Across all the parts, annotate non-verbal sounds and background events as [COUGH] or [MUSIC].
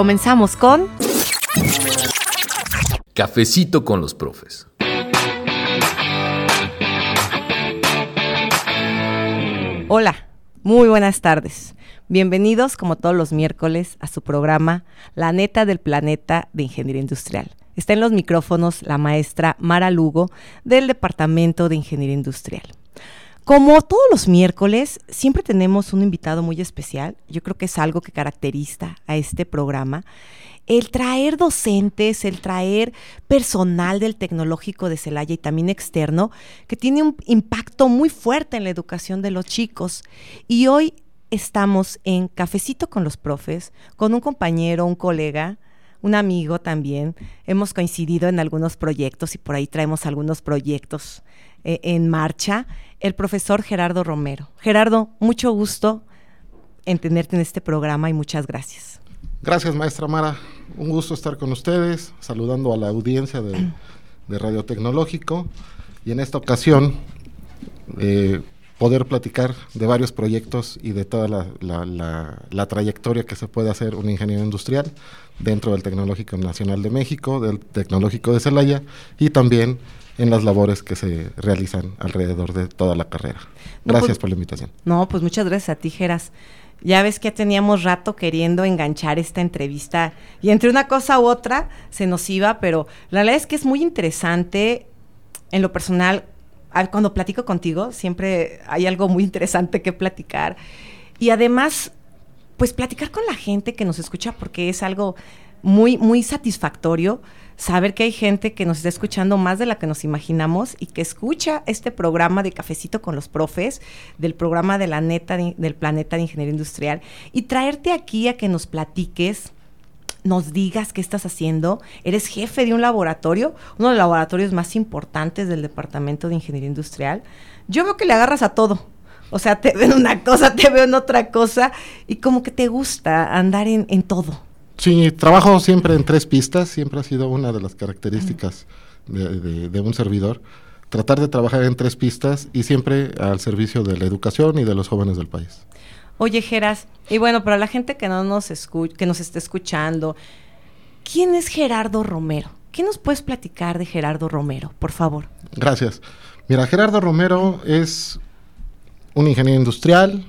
Comenzamos con Cafecito con los profes. Hola, muy buenas tardes. Bienvenidos como todos los miércoles a su programa La neta del planeta de Ingeniería Industrial. Está en los micrófonos la maestra Mara Lugo del Departamento de Ingeniería Industrial. Como todos los miércoles, siempre tenemos un invitado muy especial. Yo creo que es algo que caracteriza a este programa. El traer docentes, el traer personal del tecnológico de Celaya y también externo, que tiene un impacto muy fuerte en la educación de los chicos. Y hoy estamos en Cafecito con los Profes, con un compañero, un colega, un amigo también. Hemos coincidido en algunos proyectos y por ahí traemos algunos proyectos eh, en marcha. El profesor Gerardo Romero. Gerardo, mucho gusto en tenerte en este programa y muchas gracias. Gracias, maestra Mara. Un gusto estar con ustedes, saludando a la audiencia de, Radio Tecnológico y en esta ocasión eh, poder platicar de varios proyectos y de toda la trayectoria que se puede hacer un ingeniero industrial dentro del Tecnológico Nacional de México, del Tecnológico de Celaya y también en las labores que se realizan alrededor de toda la carrera. No, Gracias pues- por la invitación. No, pues muchas gracias a ti, Geras. Ya ves que teníamos rato queriendo enganchar esta entrevista y entre una cosa u otra se nos iba, pero la verdad es que es muy interesante en lo personal. Cuando platico contigo, siempre hay algo muy interesante que platicar. Y además, pues platicar con la gente que nos escucha, porque es algo muy, muy satisfactorio saber que hay gente que nos está escuchando más de la que nos imaginamos y que escucha este programa de Cafecito con los Profes, del programa de la neta de- del planeta de Ingeniería Industrial, y traerte aquí a que nos platiques nos digas qué estás haciendo. Eres jefe de un laboratorio, uno de los laboratorios más importantes del Departamento de Ingeniería Industrial. Yo veo que le agarras a todo. O sea, te veo en una cosa, [LAUGHS] te veo en otra cosa, y como que te gusta andar en, en todo. Sí, trabajo siempre en tres pistas, siempre ha sido una de las características de, de- de un servidor, tratar de trabajar en tres pistas y siempre al servicio de la educación y de los jóvenes del país. Oye, Geras, y bueno, para la gente que no nos escu- que nos esté escuchando, ¿quién es Gerardo Romero? ¿Qué nos puedes platicar de Gerardo Romero, por favor? Gracias. Mira, Gerardo Romero es un ingeniero industrial,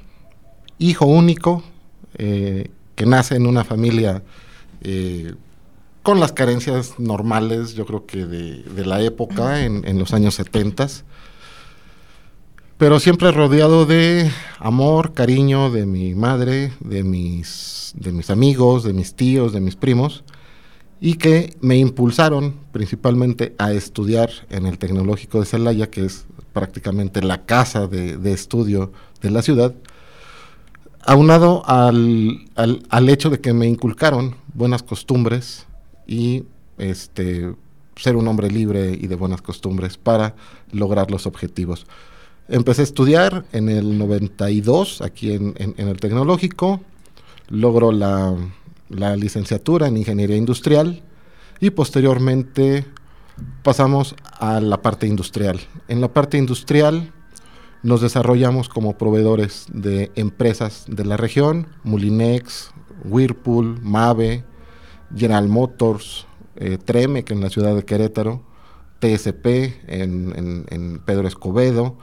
hijo único, eh, nace en una familia eh, con las carencias normales, yo creo que de, la época, en, en los años 70, pero siempre rodeado de amor, cariño de mi madre, de mis, de mis amigos, de mis tíos, de mis primos, y que me impulsaron principalmente a estudiar en el Tecnológico de Celaya, que es prácticamente la casa de, de estudio de la ciudad, aunado al, al, al hecho de que me inculcaron buenas costumbres y este, ser un hombre libre y de buenas costumbres para lograr los objetivos. Empecé a estudiar en el 92 aquí en, en- el Tecnológico, logro la, la licenciatura en Ingeniería Industrial y posteriormente pasamos a la parte industrial. En la parte industrial nos desarrollamos como proveedores de empresas de la región, Mulinex, Whirlpool, Mave, General Motors, eh, Tremec en la ciudad de Querétaro, TSP en, Pedro Escobedo,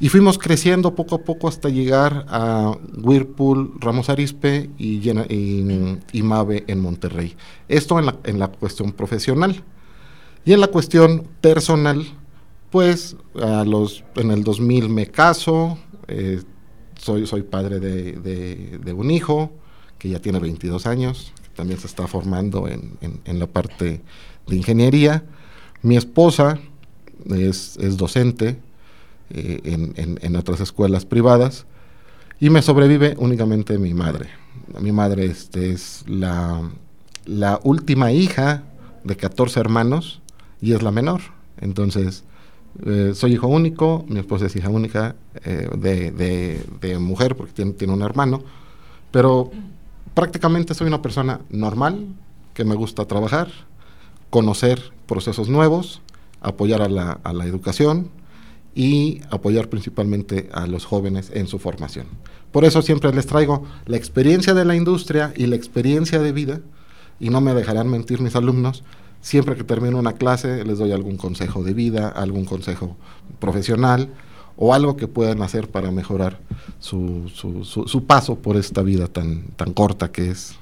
y fuimos creciendo poco a poco hasta llegar a Whirlpool, Ramos Arispe y- y Mave en Monterrey. Esto en la, en la cuestión profesional. Y en la cuestión personal, los, en el 2000 me caso, eh, soy, soy padre de, un hijo que ya tiene 22 años, también se está formando en, en- en la parte de ingeniería. Mi esposa es, es docente eh, en, en, otras escuelas privadas y me sobrevive únicamente mi madre. Mi madre este, es la, la última hija de 14 hermanos y es la menor. Entonces, eh, soy hijo único, mi esposa es hija única eh, de, mujer porque tiene, tiene un hermano, pero prácticamente soy una persona normal, que me gusta trabajar, conocer procesos nuevos, apoyar a la, a la educación y apoyar principalmente a los jóvenes en su formación. Por eso siempre les traigo la experiencia de la industria y la experiencia de vida, y no me dejarán mentir mis alumnos, siempre que termino una clase les doy algún consejo de vida, algún consejo profesional o algo que puedan hacer para mejorar su, su, su, paso por esta vida tan, tan corta que es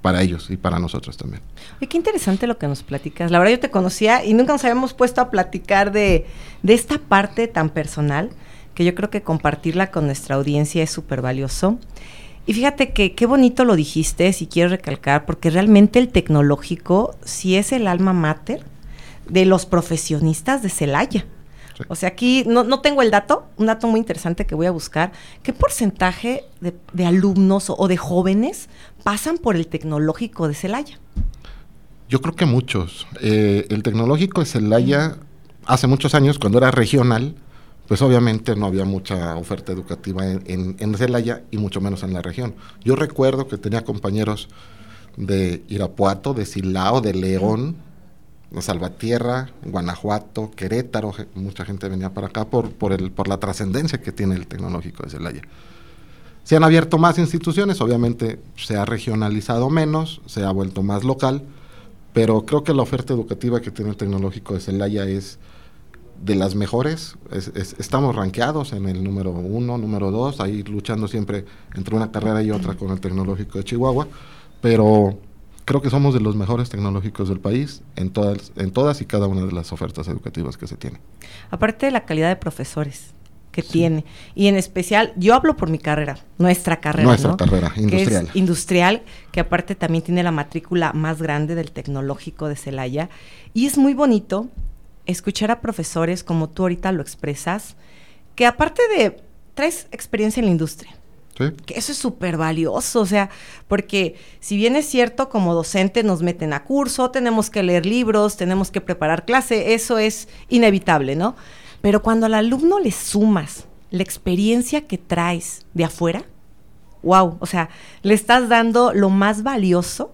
para ellos y para nosotros también. qué interesante lo que nos platicas. La verdad yo te conocía y nunca nos habíamos puesto a platicar de, de esta parte tan personal que yo creo que compartirla con nuestra audiencia es súper valioso. Y fíjate que qué bonito lo dijiste, si quiero recalcar, porque realmente el tecnológico sí es el alma mater de los profesionistas de Celaya. O sea, aquí no, no, tengo el dato, un dato muy interesante que voy a buscar. ¿Qué porcentaje de, alumnos o, de jóvenes pasan por el tecnológico de Celaya? Yo creo que muchos. Eh, el tecnológico de Celaya, hace muchos años, cuando era regional, pues obviamente no había mucha oferta educativa en, en, Celaya y mucho menos en la región. Yo recuerdo que tenía compañeros de Irapuato, de Silao, de León, de Salvatierra, Guanajuato, Querétaro, mucha gente venía para acá por, por, el, por la trascendencia que tiene el tecnológico de Celaya. Se han abierto más instituciones, obviamente se ha regionalizado menos, se ha vuelto más local, pero creo que la oferta educativa que tiene el tecnológico de Celaya es de las mejores. estamos rankeados en el número uno, número dos, ahí luchando siempre entre una carrera y otra con el tecnológico de Chihuahua, pero creo que somos de los mejores tecnológicos del país en todas, en todas y cada una de las ofertas educativas que se tienen. Aparte de la calidad de profesores que tiene, y en especial, yo hablo por mi carrera, nuestra carrera. Nuestra carrera, industrial. Que industrial, que aparte también tiene la matrícula más grande del tecnológico de Celaya, y es muy bonito escuchar a profesores como tú ahorita lo expresas, que aparte de, traes experiencia en la industria. ¿Sí? Que eso es súper valioso, o sea, porque si bien es cierto, como docente nos meten a curso, tenemos que leer libros, tenemos que preparar clase, eso es inevitable, ¿no? Pero cuando al alumno le sumas la experiencia que traes de afuera, wow, o sea, le estás dando lo más valioso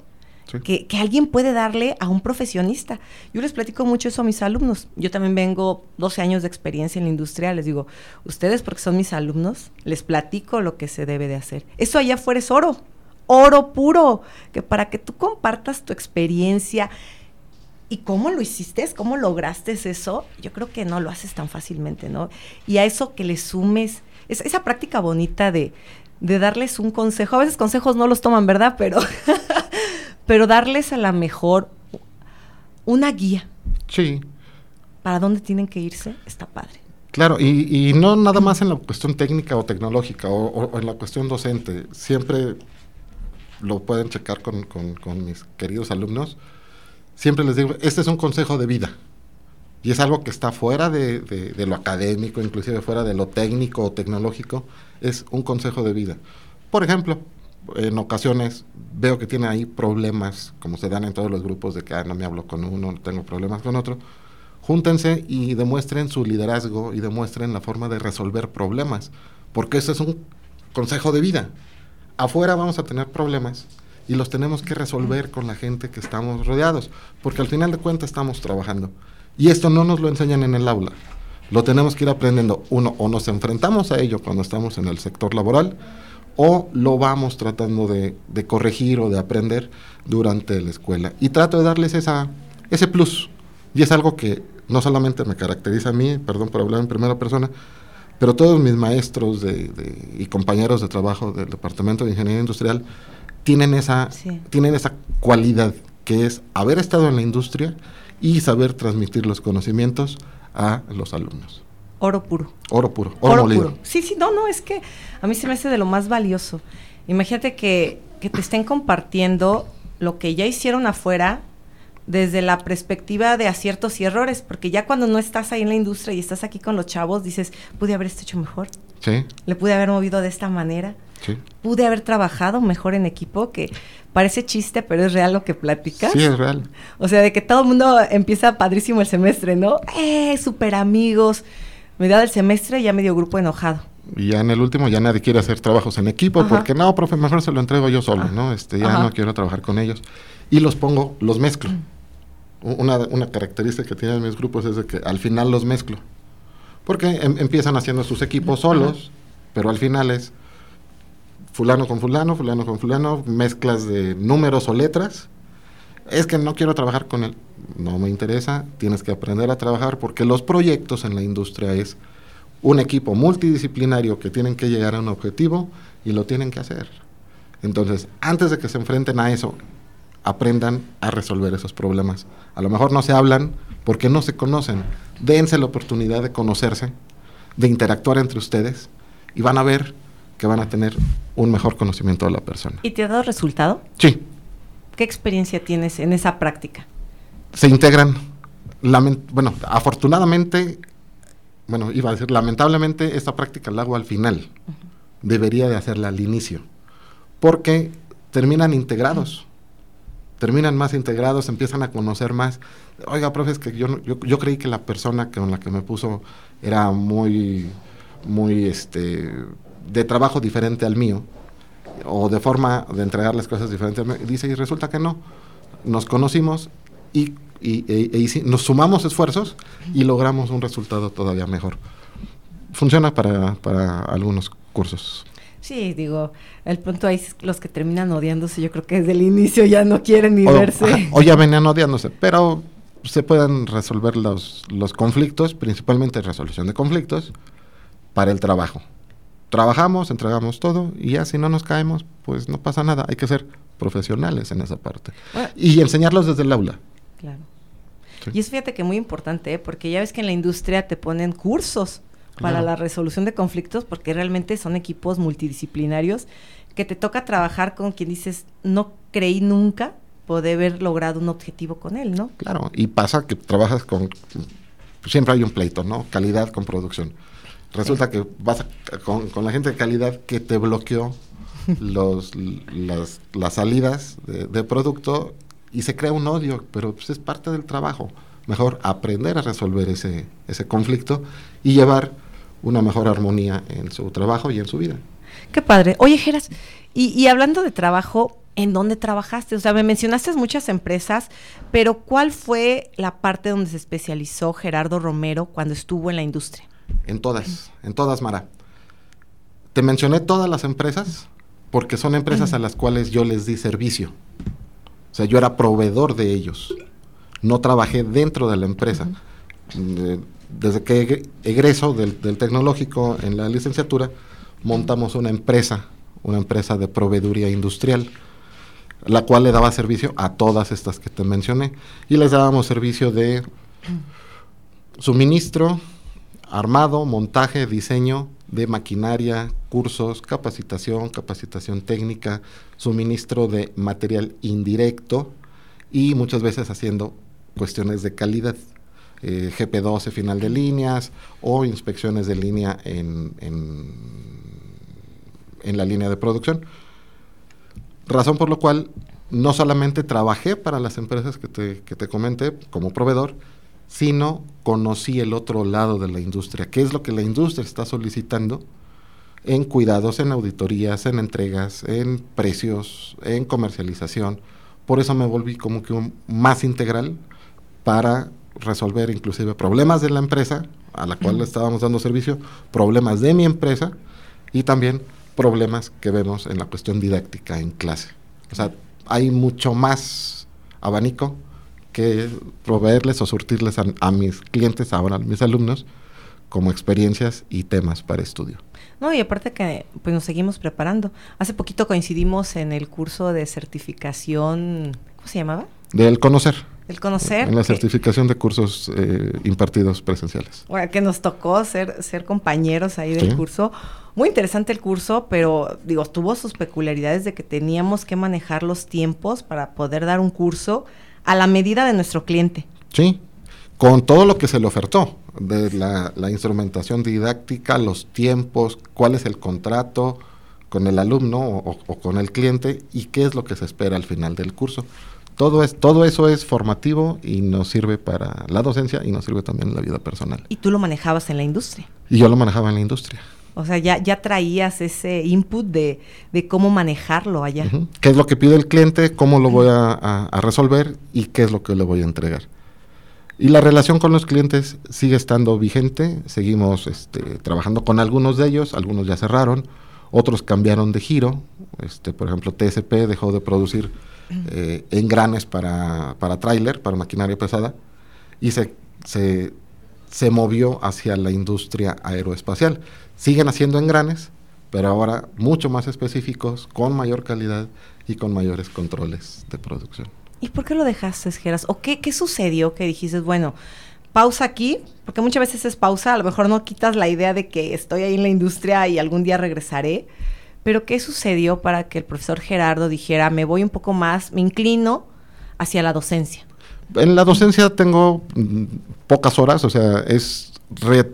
que, alguien puede darle a un profesionista. Yo les platico mucho eso a mis alumnos. Yo también vengo 12 años de experiencia en la industria. Les digo, ustedes porque son mis alumnos, les platico lo que se debe de hacer. Eso allá afuera es oro, oro puro, que para que tú compartas tu experiencia y cómo lo hiciste, cómo lograste eso, yo creo que no lo haces tan fácilmente, ¿no? Y a eso que le sumes, esa práctica bonita de, de darles un consejo, a veces consejos no los toman, ¿verdad? Pero [LAUGHS] pero darles a la mejor una guía. Sí. Para dónde tienen que irse, está padre. Claro, y, no nada más en la cuestión técnica o tecnológica o, en la cuestión docente. Siempre lo pueden checar con, mis queridos alumnos. Siempre les digo, este es un consejo de vida. Y es algo que está fuera de, de, lo académico, inclusive fuera de lo técnico o tecnológico. Es un consejo de vida. Por ejemplo, en ocasiones veo que tiene ahí problemas, como se dan en todos los grupos, de que ah, no me hablo con uno, no tengo problemas con otro. Júntense y demuestren su liderazgo y demuestren la forma de resolver problemas, porque eso es un consejo de vida. Afuera vamos a tener problemas y los tenemos que resolver con la gente que estamos rodeados, porque al final de cuentas estamos trabajando. Y esto no nos lo enseñan en el aula. Lo tenemos que ir aprendiendo. Uno, o nos enfrentamos a ello cuando estamos en el sector laboral, o lo vamos tratando de, corregir o de aprender durante la escuela. Y trato de darles esa, ese plus. Y es algo que no solamente me caracteriza a mí, perdón por hablar en primera persona, pero todos mis maestros y compañeros de trabajo del Departamento de Ingeniería Industrial tienen esa, tienen esa cualidad que es haber estado en la industria y saber transmitir los conocimientos a los alumnos. Oro puro. Oro puro, oro, Puro. Sí, sí, no, no, es que a mí se me hace de lo más valioso. Imagínate que, que te estén compartiendo lo que ya hicieron afuera desde la perspectiva de aciertos y errores, porque ya cuando no estás ahí en la industria y estás aquí con los chavos, dices, pude haber hecho mejor, Sí, le pude haber movido de esta manera, sí. pude haber trabajado mejor en equipo, que parece chiste, pero es real lo que platicas. Sí, es real. O sea, de que todo el mundo empieza padrísimo el semestre, ¿no? ¡Eh, súper amigos! Medio del semestre ya medio grupo enojado. Y ya en el último ya nadie quiere hacer trabajos en equipo Ajá. porque no, profe, mejor se lo entrego yo solo, Ah. ¿no? Este, ya Ajá. no quiero trabajar con ellos. Y los pongo, los mezclo. U- Una, una característica que tienen mis grupos es de que al final los mezclo. Porque em- empiezan haciendo sus equipos solos, pero al final es fulano con fulano, fulano con fulano, mezclas de números o letras. Es que no quiero trabajar con él. No me interesa, tienes que aprender a trabajar porque los proyectos en la industria es un equipo multidisciplinario que tienen que llegar a un objetivo y lo tienen que hacer. Entonces, antes de que se enfrenten a eso, aprendan a resolver esos problemas. A lo mejor no se hablan porque no se conocen. Dense la oportunidad de conocerse, de interactuar entre ustedes y van a ver que van a tener un mejor conocimiento de la persona. ¿Y te ha dado resultado? Sí, ¿Qué experiencia tienes en esa práctica? se integran. Bueno, afortunadamente, bueno, iba a decir, lamentablemente esta práctica la hago al final. Debería de hacerla al inicio. Porque terminan integrados. Terminan más integrados, empiezan a conocer más. Oiga, profe, es que yo, yo, yo creí que la persona con la que me puso era muy, muy, este, de trabajo diferente al mío. O de forma de entregar las cosas diferente al mío. Y dice, y resulta que no. Nos conocimos y, y- e- e nos sumamos esfuerzos y logramos un resultado todavía mejor. Funciona para, para algunos cursos. Sí, digo, el punto ahí es los que terminan odiándose, yo creo que desde el inicio ya no quieren ni O, verse. ajá, o ya venían odiándose, pero se pueden resolver los, los conflictos, principalmente resolución de conflictos, para el trabajo. Trabajamos, entregamos todo y ya si no nos caemos, pues no pasa nada. Hay que ser profesionales en esa parte. Bueno, Y enseñarlos desde el aula. claro. Sí. Y es fíjate que muy importante, ¿eh? porque ya ves que en la industria te ponen cursos para la resolución de conflictos, porque realmente son equipos multidisciplinarios que te toca trabajar con quien dices, no creí nunca poder haber logrado un objetivo con él, ¿no? Claro, y pasa que trabajas con... Siempre hay un pleito, ¿no? Calidad con producción. Resulta que vas a- con, con la gente de calidad que te bloqueó [LAUGHS] los, las, las salidas de, de producto y se crea un odio, pero pues es parte del trabajo. Mejor aprender a resolver ese, ese conflicto y llevar una mejor armonía en su trabajo y en su vida. Qué padre. Oye, Geras, y, y hablando de trabajo, ¿en dónde trabajaste? O sea, me mencionaste muchas empresas, pero ¿cuál fue la parte donde se especializó Gerardo Romero cuando estuvo en la industria? En todas, en todas, Mara. Te mencioné todas las empresas porque son empresas a las cuales yo les di servicio. O sea, yo era proveedor de ellos. No trabajé dentro de la empresa. Eh, Desde que egre- egreso del, del tecnológico en la licenciatura, montamos una empresa, una empresa de proveeduría industrial, la cual le daba servicio a todas estas que te mencioné. Y les dábamos servicio de suministro, armado, montaje, diseño de maquinaria, cursos, capacitación, capacitación técnica, suministro de material indirecto y muchas veces haciendo cuestiones de calidad. eh, GP12 final de líneas o inspecciones de línea en, en, en la línea de producción. Razón por lo cual no solamente trabajé para las empresas que te, que te comenté como proveedor, sino conocí el otro lado de la industria, qué es lo que la industria está solicitando en cuidados, en auditorías, en entregas, en precios, en comercialización. Por eso me volví como que un- más integral para resolver inclusive problemas de la empresa a la cual le estábamos dando servicio, problemas de mi empresa y también problemas que vemos en la cuestión didáctica en clase. O sea, hay mucho más abanico que proveerles o surtirles a, a mis clientes, ahora a mis alumnos, como experiencias y temas para estudio. No, y aparte que pues nos seguimos preparando. Hace poquito coincidimos en el curso de certificación, ¿cómo se llamaba? Del conocer. El conocer. En la que- certificación de cursos eh, impartidos presenciales. Bueno, que nos tocó ser, ser compañeros ahí del Sí. curso. Muy interesante el curso, pero digo, tuvo sus peculiaridades de que teníamos que manejar los tiempos para poder dar un curso a la medida de nuestro cliente. Sí, con todo lo que se le ofertó, de la, la instrumentación didáctica, los tiempos, cuál es el contrato con el alumno o, o con el cliente y qué es lo que se espera al final del curso todo, es, todo eso es formativo y nos sirve para la docencia y nos sirve también en la vida personal. Y tú lo manejabas en la industria. Y yo lo manejaba en la industria. O sea, ya, ya traías ese input de, de cómo manejarlo allá. Uh -huh. ¿Qué es lo que pide el cliente? ¿Cómo lo voy a, a, a, resolver? ¿Y qué es lo que le voy a entregar? Y la relación con los clientes sigue estando vigente. Seguimos este, trabajando con algunos de ellos. Algunos ya cerraron. Otros cambiaron de giro. Este, por ejemplo, TSP dejó de producir eh, engranes para, para tráiler, para maquinaria pesada, y se, se, se, movió hacia la industria aeroespacial. Siguen haciendo engranes, pero ahora mucho más específicos, con mayor calidad y con mayores controles de producción. ¿Y por qué lo dejaste, Geras? ¿O qué, qué sucedió que dijiste, bueno, pausa aquí? Porque muchas veces es pausa, a lo mejor no quitas la idea de que estoy ahí en la industria y algún día regresaré, pero ¿qué sucedió para que el profesor Gerardo dijera, me voy un poco más, me inclino hacia la docencia? En la docencia tengo mm, pocas horas, o sea, es re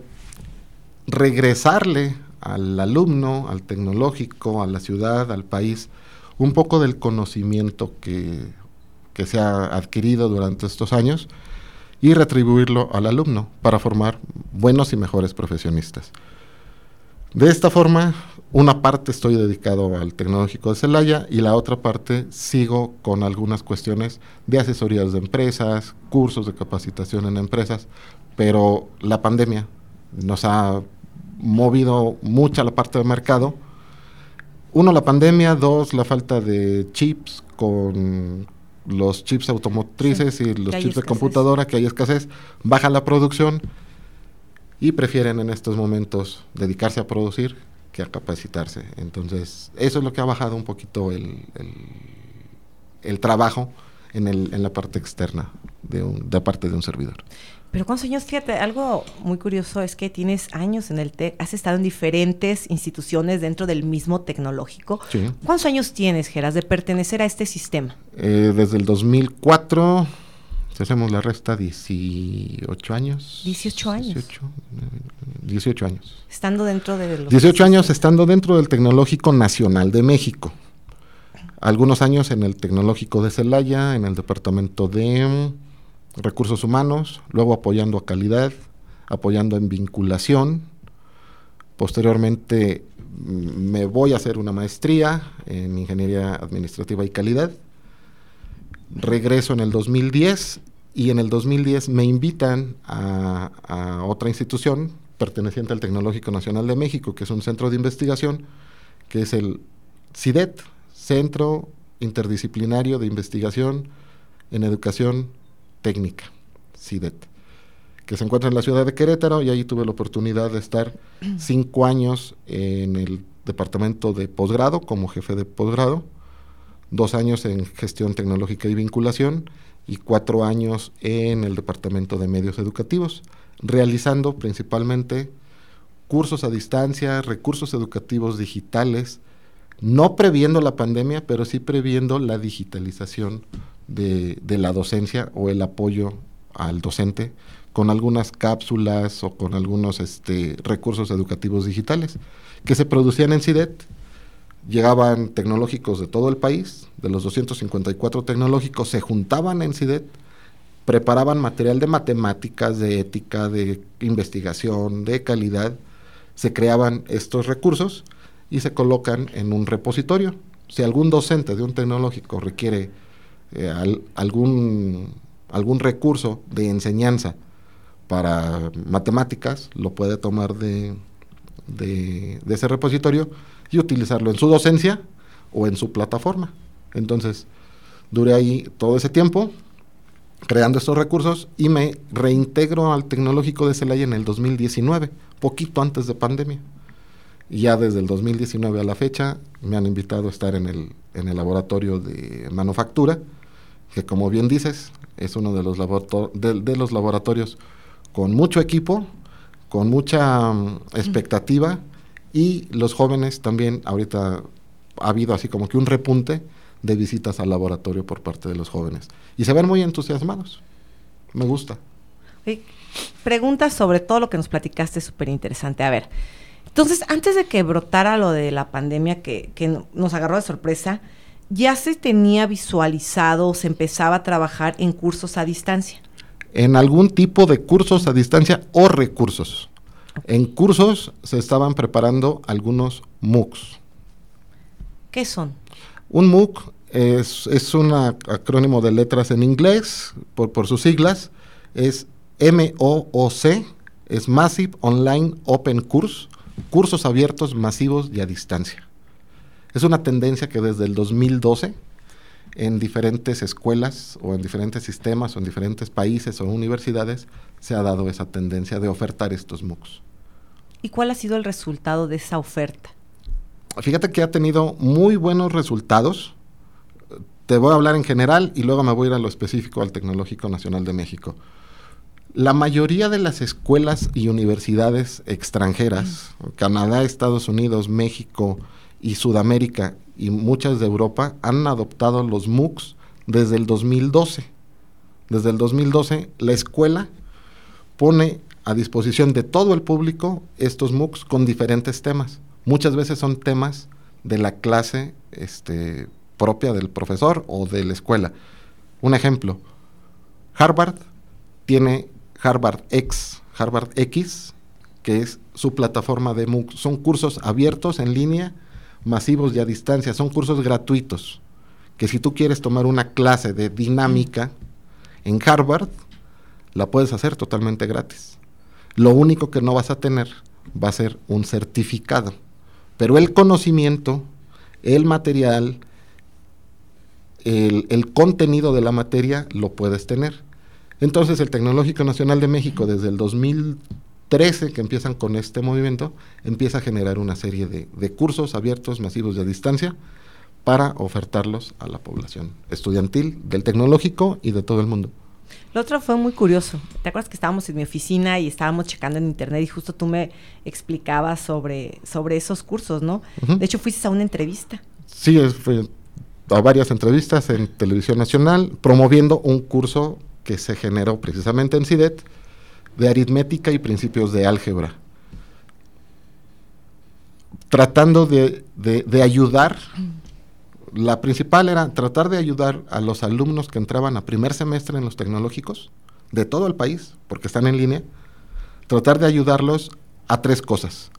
regresarle al alumno, al tecnológico, a la ciudad, al país, un poco del conocimiento que, que se ha adquirido durante estos años y retribuirlo al alumno para formar buenos y mejores profesionistas. De esta forma, una parte estoy dedicado al tecnológico de Celaya y la otra parte sigo con algunas cuestiones de asesorías de empresas, cursos de capacitación en empresas, pero la pandemia nos ha movido mucha la parte de mercado. Uno, la pandemia, dos, la falta de chips con los chips automotrices sí, y los chips de computadora, que hay escasez, baja la producción y prefieren en estos momentos dedicarse a producir que a capacitarse. Entonces, eso es lo que ha bajado un poquito el, el, el trabajo en, el, en, la parte externa de, un, de parte de un servidor. Pero ¿cuántos años? Fíjate, algo muy curioso es que tienes años en el TEC, has estado en diferentes instituciones dentro del mismo tecnológico. Sí. ¿Cuántos años tienes, Geras, de pertenecer a este sistema? Eh, desde el 2004, si hacemos la resta, 18 años. 18 años. 18, 18 años. Estando dentro de los 18 años estando dentro del Tecnológico Nacional de México. Algunos años en el Tecnológico de Celaya, en el Departamento de Recursos Humanos, luego apoyando a calidad, apoyando en vinculación. Posteriormente me voy a hacer una maestría en Ingeniería Administrativa y Calidad. Regreso en el 2010 y en el 2010 me invitan a, a, otra institución perteneciente al Tecnológico Nacional de México, que es un centro de investigación, que es el CIDET, Centro Interdisciplinario de Investigación en Educación Técnica, CIDET, que se encuentra en la ciudad de Querétaro y ahí tuve la oportunidad de estar cinco años en el departamento de posgrado como jefe de posgrado, dos años en gestión tecnológica y vinculación y cuatro años en el departamento de medios educativos, realizando principalmente cursos a distancia, recursos educativos digitales, no previendo la pandemia, pero sí previendo la digitalización de, de, la docencia o el apoyo al docente con algunas cápsulas o con algunos este, recursos educativos digitales que se producían en CIDET. Llegaban tecnológicos de todo el país, de los 254 tecnológicos, se juntaban en CIDET, preparaban material de matemáticas, de ética, de investigación, de calidad, se creaban estos recursos y se colocan en un repositorio. Si algún docente de un tecnológico requiere eh, al, algún, algún recurso de enseñanza para matemáticas, lo puede tomar de, de, ese repositorio y utilizarlo en su docencia o en su plataforma. Entonces, duré ahí todo ese tiempo creando estos recursos y me reintegro al tecnológico de Celaya en el 2019, poquito antes de pandemia. Y ya desde el 2019 a la fecha me han invitado a estar en el, en el laboratorio de manufactura, que como bien dices, es uno de los, de, de los laboratorios con mucho equipo, con mucha um, expectativa y los jóvenes también, ahorita ha habido así como que un repunte de visitas al laboratorio por parte de los jóvenes. Y se ven muy entusiasmados. Me gusta. preguntas sobre todo lo que nos platicaste, súper interesante. A ver, entonces, antes de que brotara lo de la pandemia que, que nos agarró de sorpresa, ya se tenía visualizado, se empezaba a trabajar en cursos a distancia. En algún tipo de cursos a distancia o recursos. En cursos se estaban preparando algunos MOOCs. ¿Qué son? Un MOOC es, es un acrónimo de letras en inglés, por, por sus siglas, es M-O-O-C, es Massive Online Open Course, cursos abiertos, masivos y a distancia. Es una tendencia que desde el 2012 en diferentes escuelas o en diferentes sistemas o en diferentes países o universidades se ha dado esa tendencia de ofertar estos MOOCs. ¿Y cuál ha sido el resultado de esa oferta? Fíjate que ha tenido muy buenos resultados. Te voy a hablar en general y luego me voy a ir a lo específico al Tecnológico Nacional de México. La mayoría de las escuelas y universidades extranjeras, Canadá, Estados Unidos, México y Sudamérica y muchas de Europa, han adoptado los MOOCs desde el 2012. Desde el 2012 la escuela pone a disposición de todo el público estos MOOCs con diferentes temas. Muchas veces son temas de la clase este, propia del profesor o de la escuela. Un ejemplo, Harvard tiene Harvard X, Harvard X, que es su plataforma de MOOC. Son cursos abiertos en línea, masivos y a distancia. Son cursos gratuitos. Que si tú quieres tomar una clase de dinámica en Harvard, la puedes hacer totalmente gratis. Lo único que no vas a tener va a ser un certificado. Pero el conocimiento, el material, el, el contenido de la materia lo puedes tener. Entonces el Tecnológico Nacional de México desde el 2013 que empiezan con este movimiento, empieza a generar una serie de, cursos abiertos, masivos de distancia, para ofertarlos a la población estudiantil del tecnológico y de todo el mundo. Lo otro fue muy curioso. ¿Te acuerdas que estábamos en mi oficina y estábamos checando en internet y justo tú me explicabas sobre, sobre esos cursos, ¿no? De hecho, fuiste a una entrevista. Sí, fue a varias entrevistas en Televisión Nacional promoviendo un curso que se generó precisamente en CIDET de aritmética y principios de álgebra, tratando de, ayudar, la principal era tratar de ayudar a los alumnos que entraban a primer semestre en los tecnológicos de todo el país, porque están en línea, tratar de ayudarlos a tres cosas.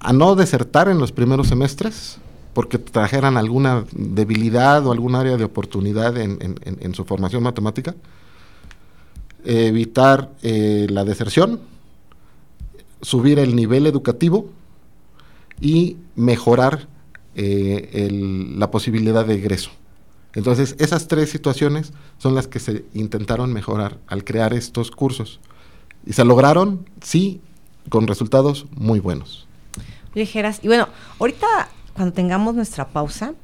A no desertar en los primeros semestres, porque trajeran alguna debilidad o algún área de oportunidad en, su formación matemática, evitar eh, la deserción, subir el nivel educativo y mejorar eh, la posibilidad de egreso. Entonces, esas tres situaciones son las que se intentaron mejorar al crear estos cursos. Y se lograron, sí, con resultados muy buenos. Ligeras. Y bueno, ahorita cuando tengamos nuestra pausa,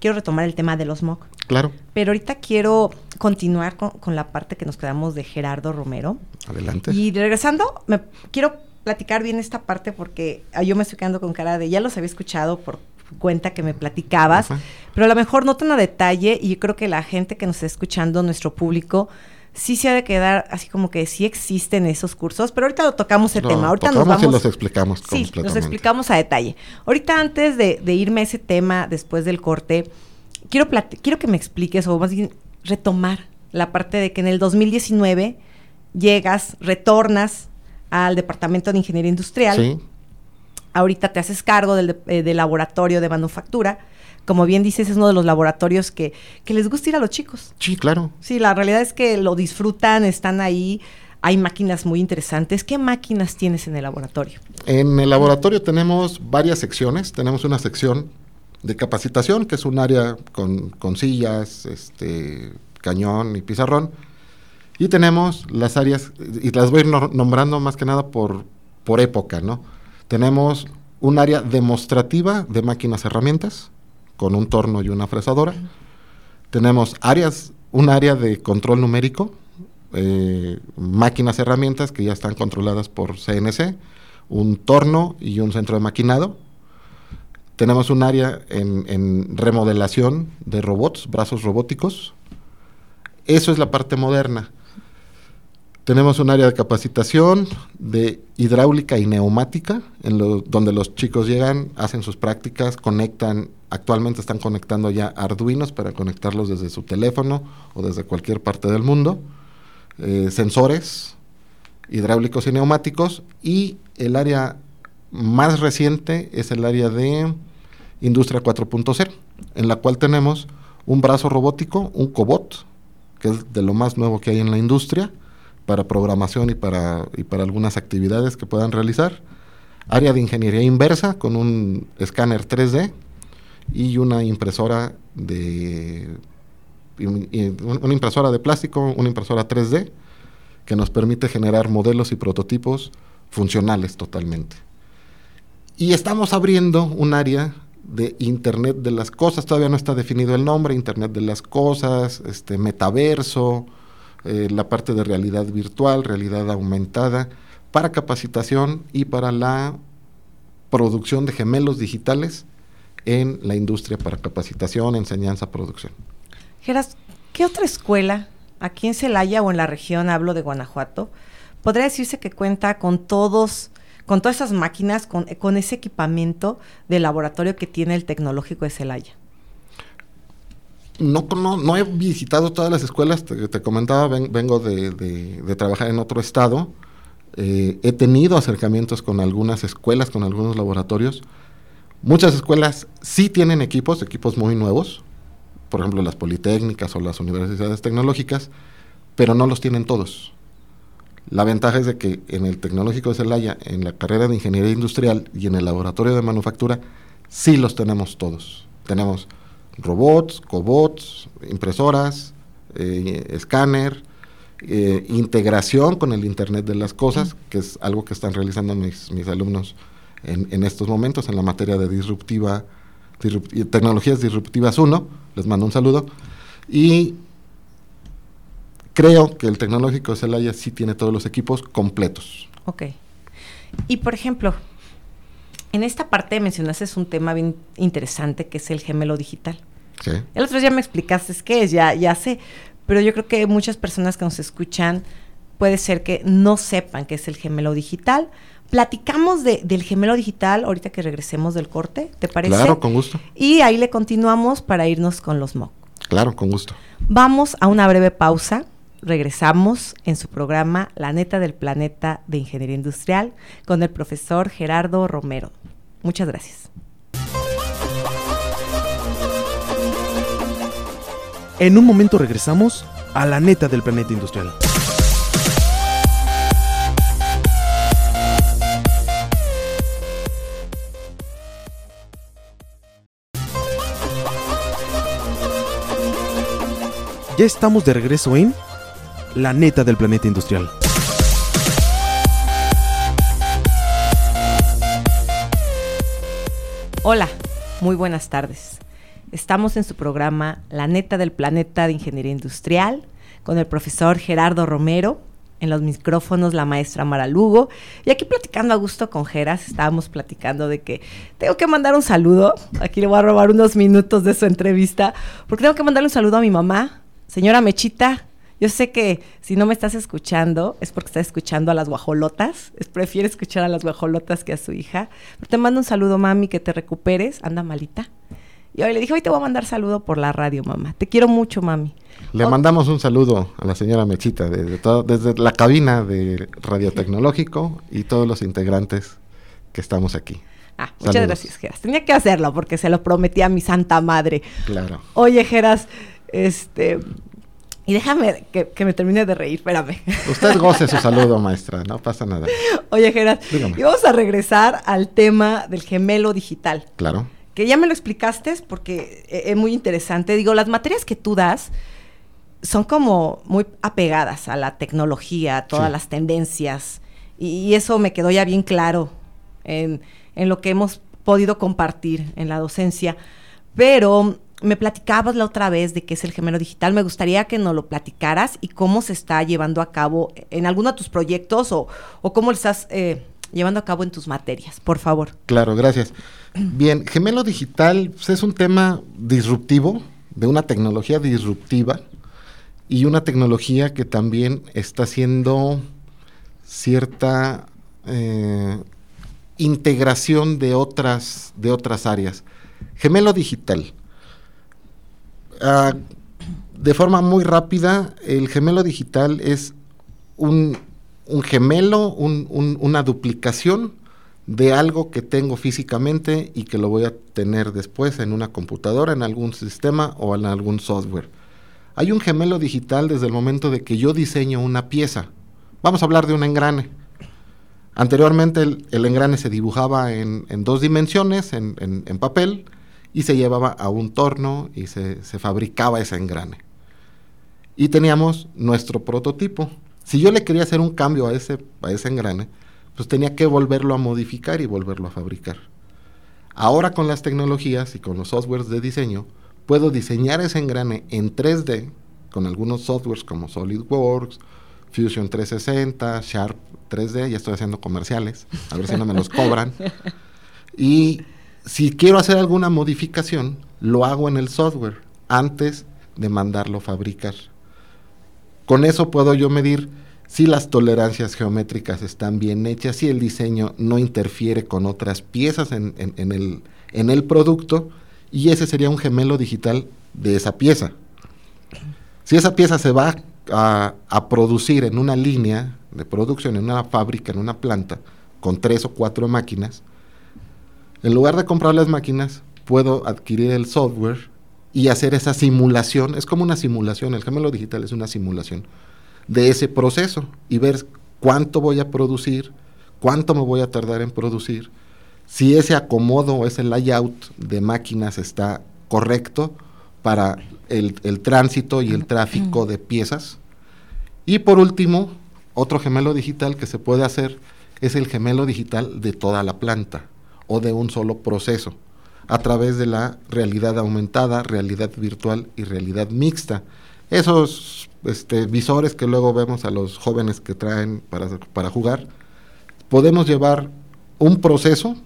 quiero retomar el tema de los MOOC. Claro. Pero ahorita quiero continuar con, la parte que nos quedamos de Gerardo Romero. Adelante. Y regresando, me quiero platicar bien esta parte porque ah, yo me estoy quedando con cara de, ya los había escuchado por cuenta que me platicabas, pero a lo mejor no tan a detalle y yo creo que la gente que nos está escuchando, nuestro público, sí se ha de quedar así como que sí existen esos cursos, pero ahorita lo tocamos el tema. Ahorita nos vamos. Y los explicamos. Sí, los explicamos a detalle. Ahorita antes de, irme a ese tema después del corte, quiero quiero que me expliques o más bien retomar la parte de que en el 2019 llegas, retornas al departamento de ingeniería industrial. Sí. Ahorita te haces cargo del, eh, del laboratorio de manufactura como bien dices, es uno de los laboratorios que, les gusta ir a los chicos. Sí, claro. Sí, la realidad es que lo disfrutan, están ahí. Hay máquinas muy interesantes. ¿Qué máquinas tienes en el laboratorio? En el laboratorio tenemos varias secciones. Tenemos una sección de capacitación, que es un área con, sillas, este, cañón y pizarrón. Y tenemos las áreas, y las voy a ir nombrando más que nada por, por época, ¿no? Tenemos un área demostrativa de máquinas herramientas, con un torno y una fresadora. Tenemos áreas, un área de control numérico, eh, máquinas, herramientas que ya están controladas por CNC, un torno y un centro de maquinado. Tenemos un área en, en remodelación de robots, brazos robóticos. Eso es la parte moderna. Tenemos un área de capacitación de hidráulica y neumática, en donde los chicos llegan, hacen sus prácticas, conectan, actualmente están conectando ya Arduinos para conectarlos desde su teléfono o desde cualquier parte del mundo, eh, sensores hidráulicos y neumáticos, y el área más reciente es el área de Industria 4.0, en la cual tenemos un brazo robótico, un cobot, que es de lo más nuevo que hay en la industria, para programación y para, y para algunas actividades que puedan realizar. Área de ingeniería inversa con un escáner 3D y una impresora de una impresora de plástico, una impresora 3D que nos permite generar modelos y prototipos funcionales totalmente. Y estamos abriendo un área de Internet de las cosas, todavía no está definido el nombre, Internet de las cosas, este metaverso, eh, la parte de realidad virtual, realidad aumentada, para capacitación y para la producción de gemelos digitales en la industria para capacitación, enseñanza, producción. Geras, ¿qué otra escuela aquí en Celaya o en la región, hablo de Guanajuato, podría decirse que cuenta con todos, con todas esas máquinas, con, con ese equipamiento de laboratorio que tiene el tecnológico de Celaya? No, no, he visitado todas las escuelas, te, comentaba, vengo de, trabajar en otro estado. Eh, he tenido acercamientos con algunas escuelas, con algunos laboratorios. Muchas escuelas sí tienen equipos, equipos muy nuevos, por ejemplo las politécnicas o las universidades tecnológicas, pero no los tienen todos. La ventaja es de que en el tecnológico de Celaya, en la carrera de ingeniería industrial y en el laboratorio de manufactura, sí los tenemos todos. Tenemos robots, cobots, impresoras, eh, escáner, eh, integración con el Internet de las Cosas, que es algo que están realizando mis, mis alumnos en, estos momentos en la materia de disruptiva, tecnologías disruptivas 1. Les mando un saludo. Y creo que el tecnológico de Celaya sí tiene todos los equipos completos. Ok. Y por ejemplo, en esta parte mencionaste un tema bien interesante que es el gemelo digital. Sí. El otro día me explicaste qué es, ya, ya sé, pero yo creo que muchas personas que nos escuchan puede ser que no sepan qué es el gemelo digital. Platicamos de, del gemelo digital ahorita que regresemos del corte, ¿te parece? Claro, con gusto. Y ahí le continuamos para irnos con los MOOC. Claro, con gusto. Vamos a una breve pausa. Regresamos en su programa La neta del planeta de Ingeniería Industrial con el profesor Gerardo Romero. Muchas gracias. En un momento regresamos a la neta del planeta industrial. Ya estamos de regreso en La neta del planeta industrial. Hola, muy buenas tardes. Estamos en su programa La neta del planeta de Ingeniería Industrial con el profesor Gerardo Romero, en los micrófonos la maestra Mara Lugo. Y aquí platicando a gusto con Geras, estábamos platicando de que tengo que mandar un saludo. Aquí le voy a robar unos minutos de su entrevista, porque tengo que mandarle un saludo a mi mamá, señora Mechita. Yo sé que si no me estás escuchando es porque estás escuchando a las guajolotas. Es, prefiere escuchar a las guajolotas que a su hija. Pero te mando un saludo, mami, que te recuperes. Anda malita. Y hoy le dije, hoy te voy a mandar saludo por la radio, mamá. Te quiero mucho, mami. Le mandamos un saludo a la señora Mechita desde, desde la cabina de Radio Tecnológico y todos los integrantes que estamos aquí. Ah, muchas gracias, Geras. Tenía que hacerlo porque se lo prometí a mi santa madre. Claro. Oye, Geras, este... Y déjame que, me termine de reír, espérame. Usted goce su [LAUGHS] saludo, maestra, no pasa nada. Oye, Geras, y vamos a regresar al tema del gemelo digital. Claro que ya me lo explicaste porque e, es muy interesante. Digo, las materias que tú das son como muy apegadas a la tecnología, a todas las tendencias, y, eso me quedó ya bien claro en, lo que hemos podido compartir en la docencia. Pero me platicabas la otra vez de qué es el gemelo digital. Me gustaría que nos lo platicaras y cómo se está llevando a cabo en alguno de tus proyectos o, cómo lo estás eh, llevando a cabo en tus materias, por favor. Claro, gracias. Bien, gemelo digital pues, es un tema disruptivo, de una tecnología disruptiva y una tecnología que también está haciendo cierta eh, integración de otras, de otras áreas. Gemelo digital. Ah, de forma muy rápida, el gemelo digital es un, gemelo, una duplicación de algo que tengo físicamente y que lo voy a tener después en una computadora, en algún sistema o en algún software. Hay un gemelo digital desde el momento de que yo diseño una pieza. Vamos a hablar de un engrane. Anteriormente el, engrane se dibujaba en, dos dimensiones, en, papel, y se llevaba a un torno y se, se fabricaba ese engrane. Y teníamos nuestro prototipo. Si yo le quería hacer un cambio a ese, a ese engrane, pues tenía que volverlo a modificar y volverlo a fabricar. Ahora con las tecnologías y con los softwares de diseño, puedo diseñar ese engrane en 3D con algunos softwares como SolidWorks, Fusion 360, Sharp 3D, ya estoy haciendo comerciales, a ver si no me los cobran. Y si quiero hacer alguna modificación, lo hago en el software antes de mandarlo a fabricar. Con eso puedo yo medir si las tolerancias geométricas están bien hechas, si el diseño no interfiere con otras piezas en, el, producto, y ese sería un gemelo digital de esa pieza. Si esa pieza se va a, producir en una línea de producción, en una fábrica, en una planta, con tres o cuatro máquinas, en lugar de comprar las máquinas, puedo adquirir el software y hacer esa simulación. Es como una simulación, el gemelo digital es una simulación de ese proceso y ver cuánto voy a producir, cuánto me voy a tardar en producir, si ese acomodo o ese layout de máquinas está correcto para el, tránsito y el tráfico de piezas. Y por último, otro gemelo digital que se puede hacer es el gemelo digital de toda la planta o de un solo proceso a través de la realidad aumentada, realidad virtual y realidad mixta. Esos este, visores que luego vemos a los jóvenes que traen para, jugar, podemos llevar un proceso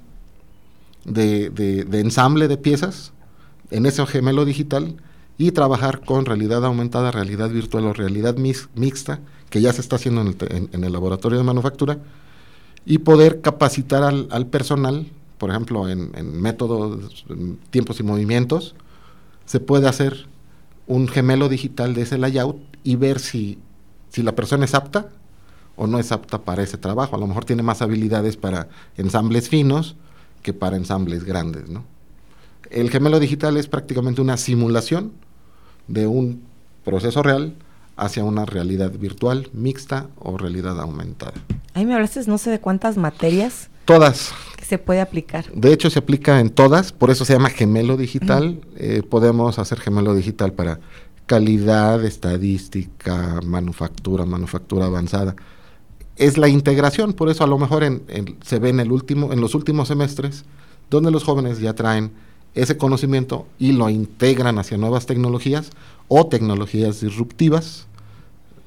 de, ensamble de piezas en ese gemelo digital y trabajar con realidad aumentada, realidad virtual o realidad mixta, que ya se está haciendo en el, laboratorio de manufactura, y poder capacitar al, personal, por ejemplo, en, en métodos, tiempos y movimientos, se puede hacer un gemelo digital de ese layout y ver si, si la persona es apta o no es apta para ese trabajo. A lo mejor tiene más habilidades para ensambles finos que para ensambles grandes. ¿no? El gemelo digital es prácticamente una simulación de un proceso real hacia una realidad virtual, mixta o realidad aumentada. Ahí me hablaste no sé de cuántas materias. Todas. Que se puede aplicar. De hecho, se aplica en todas, por eso se llama gemelo digital. Eh, podemos hacer gemelo digital para calidad, estadística, manufactura, manufactura avanzada. Es la integración, por eso a lo mejor se ve en, el último, en los últimos semestres, donde los jóvenes ya traen ese conocimiento y lo integran hacia nuevas tecnologías o tecnologías disruptivas,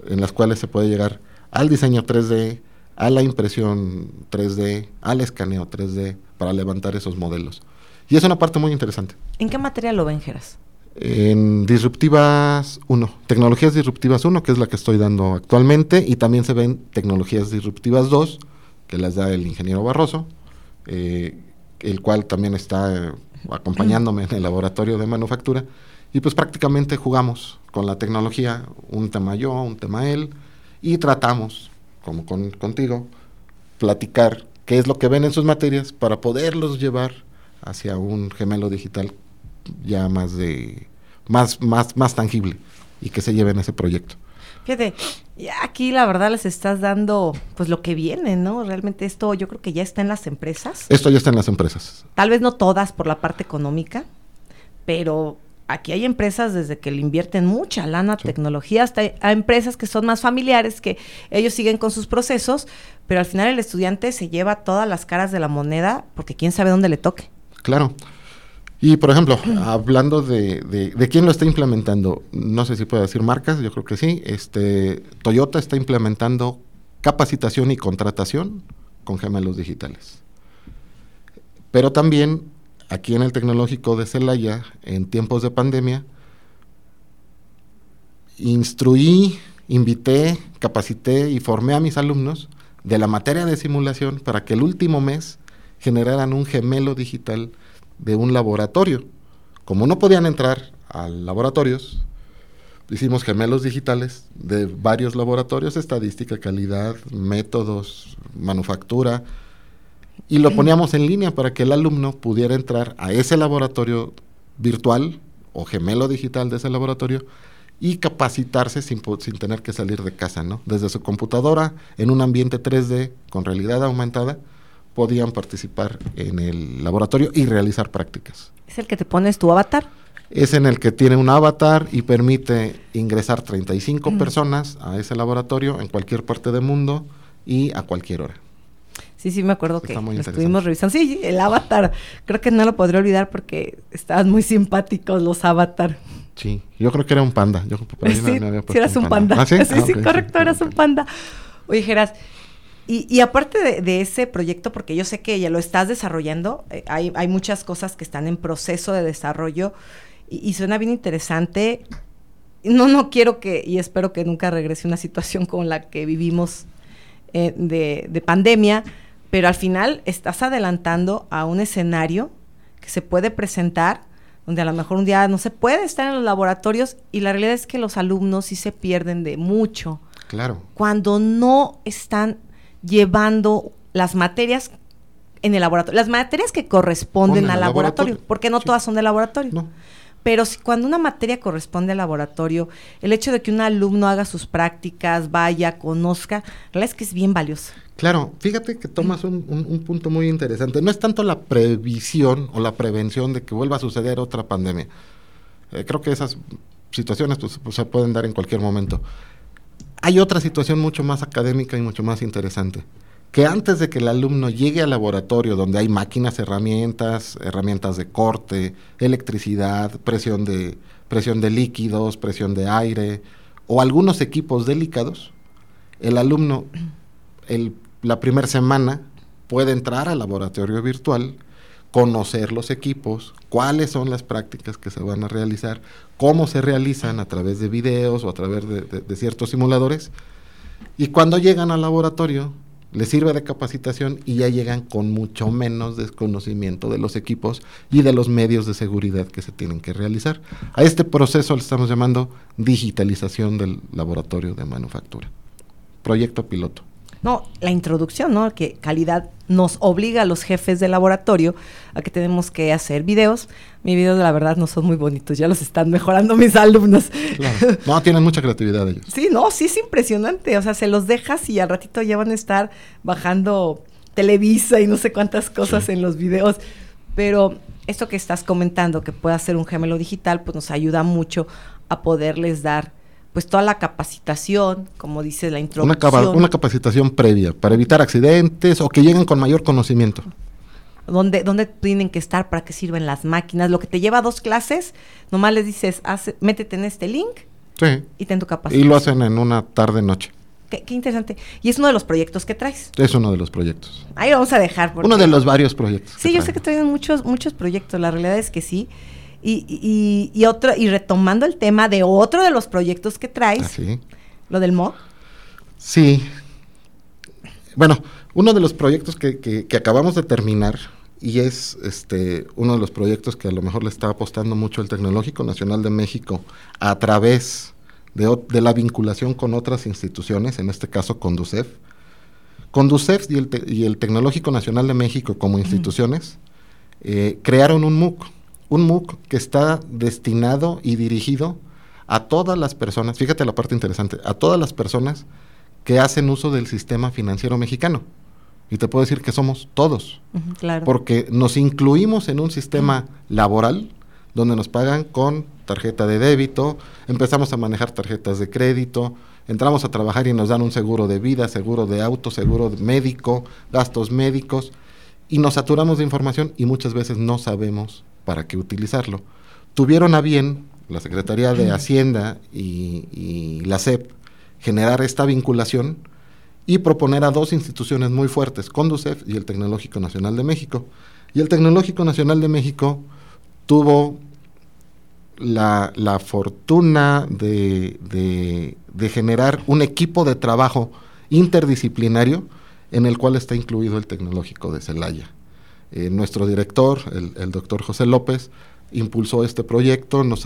en las cuales se puede llegar al diseño 3D, a la impresión 3D, al escaneo 3D, para levantar esos modelos. Y es una parte muy interesante. ¿En qué materia lo ven, Geras? En Disruptivas 1, Tecnologías Disruptivas 1, que es la que estoy dando actualmente, y también se ven Tecnologías Disruptivas 2, que las da el ingeniero Barroso, eh, el cual también está eh, acompañándome en el laboratorio de manufactura, y pues prácticamente jugamos con la tecnología, un tema yo, un tema él, y tratamos, como con, contigo, platicar qué es lo que ven en sus materias para poderlos llevar hacia un gemelo digital ya más de más más más tangible y que se lleven ese proyecto. Fíjate, aquí la verdad les estás dando pues lo que viene, ¿no? Realmente esto yo creo que ya está en las empresas. Esto ya está en las empresas. Tal vez no todas por la parte económica, pero aquí hay empresas desde que le invierten mucha lana a tecnología, hasta hay, empresas que son más familiares, que ellos siguen con sus procesos, pero al final el estudiante se lleva todas las caras de la moneda porque quién sabe dónde le toque. Claro. Y por ejemplo, [CLEARS THROAT] hablando de, de, quién lo está implementando, no sé si puedo decir marcas, yo creo que sí. Este, Toyota está implementando capacitación y contratación con gemelos digitales. Pero también aquí en el Tecnológico de Celaya, en tiempos de pandemia, instruí, invité, capacité y formé a mis alumnos de la materia de simulación para que el último mes generaran un gemelo digital de un laboratorio. Como no podían entrar a laboratorios, hicimos gemelos digitales de varios laboratorios, estadística, calidad, métodos, manufactura, y lo poníamos en línea para que el alumno pudiera entrar a ese laboratorio virtual o gemelo digital de ese laboratorio y capacitarse sin, sin tener que salir de casa, ¿no? Desde su computadora, en un ambiente 3D con realidad aumentada, podían participar en el laboratorio y realizar prácticas. ¿Es el que te pones tu avatar? Es en el que tiene un avatar y permite ingresar 35 mm. personas a ese laboratorio en cualquier parte del mundo y a cualquier hora. Sí, sí, me acuerdo que lo estuvimos revisando. Sí, el avatar, creo que no lo podré olvidar porque estaban muy simpáticos los avatar. Sí, yo creo que era un panda. Yo sí, sí, eras un panda. ¿Ah, sí? sí, sí, correcto, eras un panda. Oye, Geras, y, aparte de, ese proyecto, porque yo sé que ya lo estás desarrollando, eh, hay, hay, muchas cosas que están en proceso de desarrollo y, suena bien interesante. No, no quiero que, y espero que nunca regrese una situación con la que vivimos eh, de, de pandemia, pero al final estás adelantando a un escenario que se puede presentar donde a lo mejor un día no se puede estar en los laboratorios y la realidad es que los alumnos sí se pierden de mucho. Claro. Cuando no están llevando las materias en el laboratorio, las materias que corresponden al laboratorio, porque no todas son de laboratorio. Pero si, cuando una materia corresponde al laboratorio, el hecho de que un alumno haga sus prácticas, vaya, conozca, la verdad es que es bien valioso. Claro, fíjate que tomas un, punto muy interesante. No es tanto la previsión o la prevención de que vuelva a suceder otra pandemia. Eh, creo que esas situaciones pues, pues, se pueden dar en cualquier momento. Hay otra situación mucho más académica y mucho más interesante, que antes de que el alumno llegue al laboratorio donde hay máquinas, herramientas, herramientas de corte, electricidad, presión de, presión de líquidos, presión de aire o algunos equipos delicados, el alumno el, la primera semana puede entrar al laboratorio virtual, conocer los equipos, cuáles son las prácticas que se van a realizar, cómo se realizan a través de videos o a través de, ciertos simuladores. Y cuando llegan al laboratorio, les sirve de capacitación y ya llegan con mucho menos desconocimiento de los equipos y de los medios de seguridad que se tienen que realizar. A este proceso le estamos llamando digitalización del laboratorio de manufactura. Proyecto piloto. No, la introducción, ¿no? Que calidad nos obliga a los jefes de laboratorio a que tenemos que hacer videos. Mis videos, la verdad, no son muy bonitos, ya los están mejorando mis alumnos. Claro. No, tienen mucha creatividad ellos. Sí, no, sí es impresionante. O sea, se los dejas y al ratito ya van a estar bajando Televisa y no sé cuántas cosas en los videos. Pero esto que estás comentando, que pueda ser un gemelo digital, pues nos ayuda mucho a poderles dar pues toda la capacitación, como dice la introducción. Una, capacitación previa para evitar accidentes o que lleguen con mayor conocimiento. ¿Dónde, ¿Dónde tienen que estar? ¿Para qué sirven las máquinas? Lo que te lleva a dos clases, nomás les dices, métete en este link y ten tu capacitación. Y lo hacen en una tarde-noche. Qué, interesante. Y es uno de los proyectos que traes. Es uno de los proyectos. Ahí lo vamos a dejar. Uno de los varios proyectos. Sí, yo sé que traen muchos, muchos proyectos. La realidad es que sí. Y, y, otro, y retomando el tema de otro de los proyectos que traes, ah, lo del MOOC. Sí. Bueno, uno de los proyectos que, que, acabamos de terminar, y es este uno de los proyectos que a lo mejor le está apostando mucho el Tecnológico Nacional de México a través de, de la vinculación con otras instituciones, en este caso Conducef. Conducef y el, y el Tecnológico Nacional de México como instituciones eh, crearon un MOOC, un MOOC que está destinado y dirigido a todas las personas, fíjate la parte interesante, a todas las personas que hacen uso del sistema financiero mexicano. Y te puedo decir que somos todos. claro. Porque nos incluimos en un sistema laboral donde nos pagan con tarjeta de débito, empezamos a manejar tarjetas de crédito, entramos a trabajar y nos dan un seguro de vida, seguro de auto, seguro médico, gastos médicos, y nos saturamos de información y muchas veces no sabemos para qué utilizarlo. Tuvieron a bien la Secretaría de Hacienda y, la SEP generar esta vinculación y proponer a dos instituciones muy fuertes, Conducef y el Tecnológico Nacional de México. Y el Tecnológico Nacional de México tuvo la, fortuna de, generar un equipo de trabajo interdisciplinario en el cual está incluido el Tecnológico de Celaya. Eh, nuestro director, el, doctor José López, impulsó este proyecto, nos,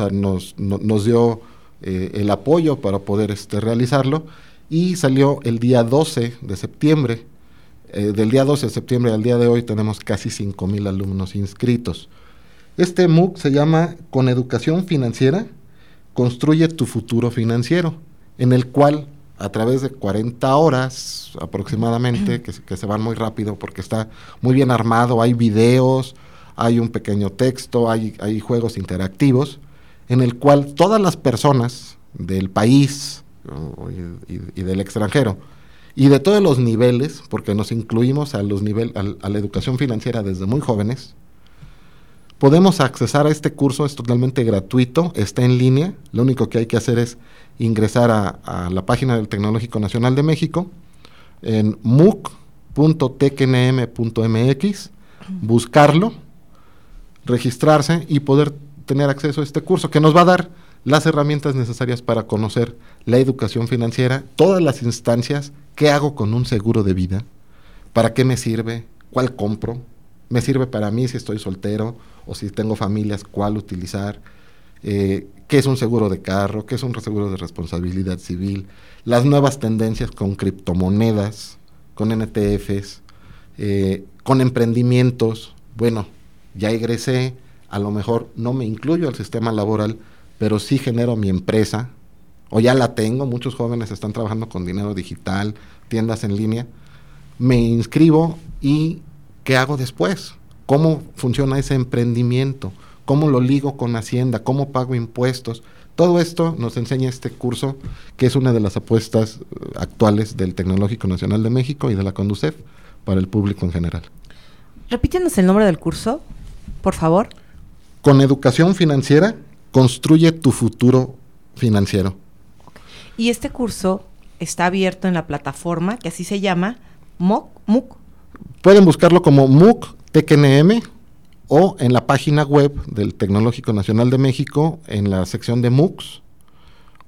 nos, dio eh, el apoyo para poder este, realizarlo y salió el día 12 de septiembre. Eh, del día 12 de septiembre al día de hoy tenemos casi 5.000 alumnos inscritos. Este MOOC se llama Con Educación Financiera, Construye tu Futuro Financiero, en el cual a través de 40 horas aproximadamente, que, que, se van muy rápido porque está muy bien armado, hay videos, hay un pequeño texto, hay, hay juegos interactivos, en el cual todas las personas del país, y, del extranjero. Y de todos los niveles, porque nos incluimos a, los nivel, a, la educación financiera desde muy jóvenes, podemos accesar a este curso, es totalmente gratuito, está en línea, lo único que hay que hacer es ingresar a, la página del Tecnológico Nacional de México en muc.tecnm.mx, buscarlo, registrarse y poder tener acceso a este curso que nos va a dar las herramientas necesarias para conocer la educación financiera, todas las instancias, qué hago con un seguro de vida, para qué me sirve, cuál compro, me sirve para mí si estoy soltero o si tengo familias, cuál utilizar, eh, qué es un seguro de carro, qué es un seguro de responsabilidad civil, las nuevas tendencias con criptomonedas, con NTFs, eh, con emprendimientos. Bueno, ya egresé, a lo mejor no me incluyo al sistema laboral, pero sí genero mi empresa, o ya la tengo, muchos jóvenes están trabajando con dinero digital, tiendas en línea, me inscribo y ¿qué hago después? ¿Cómo funciona ese emprendimiento? ¿Cómo lo ligo con Hacienda? ¿Cómo pago impuestos? Todo esto nos enseña este curso, que es una de las apuestas eh, actuales del Tecnológico Nacional de México y de la Conducef para el público en general. Repítenos el nombre del curso, por favor. Con educación financiera Construye tu futuro financiero. Y este curso está abierto en la plataforma que así se llama MOOC. Pueden buscarlo como MOOC TKNM o en la página web del Tecnológico Nacional de México en la sección de MOOCs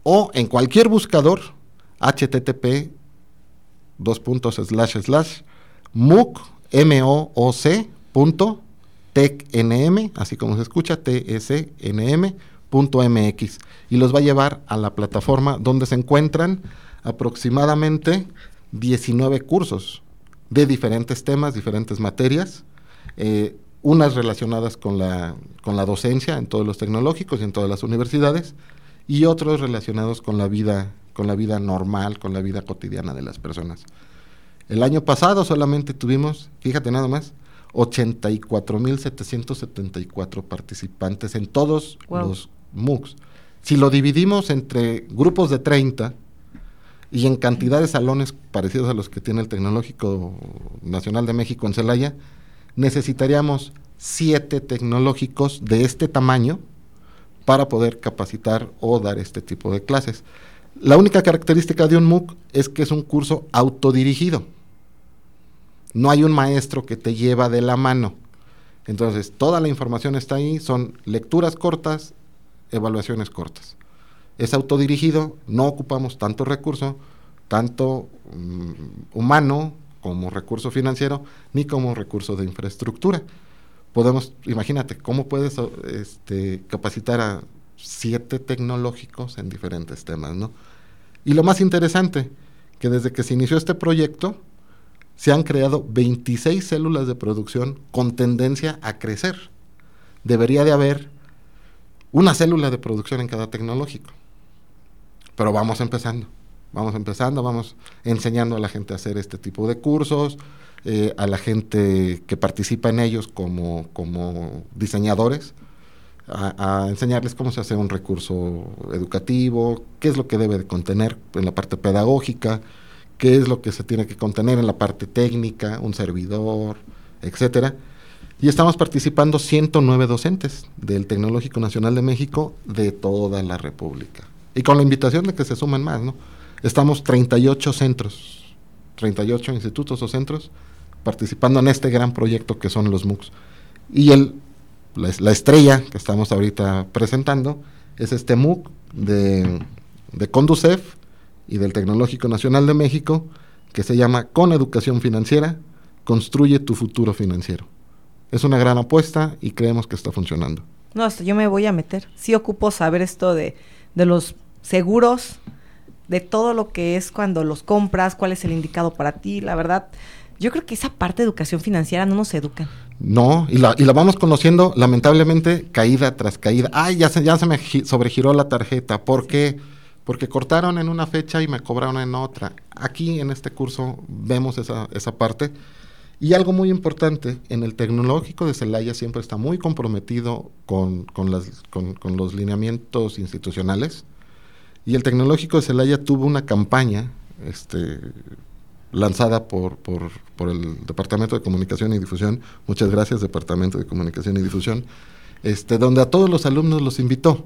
o en cualquier buscador http dos puntos slash slash MOOC M O O C punto así como se escucha, TSNM .mx y los va a llevar a la plataforma donde se encuentran aproximadamente 19 cursos de diferentes temas, diferentes materias, eh, unas relacionadas con la, con la docencia en todos los tecnológicos y en todas las universidades, y otros relacionados con la vida, con la vida normal, con la vida cotidiana de las personas. El año pasado solamente tuvimos, fíjate nada más, 84.774 participantes en todos los MOOCs. Si lo dividimos entre grupos de 30 y en cantidad de salones parecidos a los que tiene el Tecnológico Nacional de México en Celaya, necesitaríamos siete tecnológicos de este tamaño para poder capacitar o dar este tipo de clases. La única característica de un MOOC es que es un curso autodirigido. No hay un maestro que te lleva de la mano. Entonces, toda la información está ahí, son lecturas cortas evaluaciones cortas. Es autodirigido, no ocupamos tanto recurso, tanto mm, humano como recurso financiero, ni como recurso de infraestructura. Podemos, imagínate, ¿cómo puedes este, capacitar a siete tecnológicos en diferentes temas, ¿no? Y lo más interesante, que desde que se inició este proyecto, se han creado 26 células de producción con tendencia a crecer. Debería de haber una célula de producción en cada tecnológico. Pero vamos empezando, vamos empezando, vamos enseñando a la gente a hacer este tipo de cursos, eh, a la gente que participa en ellos como, como diseñadores, a, enseñarles cómo se hace un recurso educativo, qué es lo que debe de contener en la parte pedagógica, qué es lo que se tiene que contener en la parte técnica, un servidor, etcétera y estamos participando 109 docentes del Tecnológico Nacional de México de toda la República. Y con la invitación de que se sumen más, ¿no? Estamos 38 centros. 38 institutos o centros participando en este gran proyecto que son los MOOCs. Y el, la, estrella que estamos ahorita presentando es este MOOC de, de Conducef y del Tecnológico Nacional de México que se llama Con Educación Financiera, construye tu futuro financiero. Es una gran apuesta y creemos que está funcionando. No, yo me voy a meter. Sí ocupo saber esto de, de los seguros, de todo lo que es cuando los compras, cuál es el indicado para ti. La verdad, yo creo que esa parte de educación financiera no nos educan. No, y la, y la vamos conociendo lamentablemente caída tras caída. Ay, ya se, ya se me sobregiró la tarjeta. ¿Por qué? Porque cortaron en una fecha y me cobraron en otra. Aquí en este curso vemos esa, esa parte. Y algo muy importante, en el tecnológico de Celaya siempre está muy comprometido con, con, las, con, con los lineamientos institucionales. Y el tecnológico de Celaya tuvo una campaña este, lanzada por, por, por, el Departamento de Comunicación y Difusión, muchas gracias Departamento de Comunicación y Difusión, este, donde a todos los alumnos los invitó,